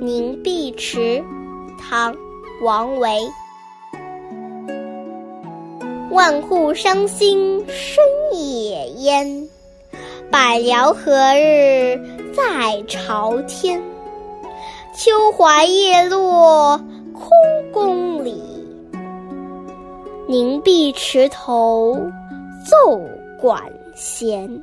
凝碧池，唐·王维。万户伤心生野烟，百僚何日在朝天？秋华叶落空宫里，凝碧池头奏管弦。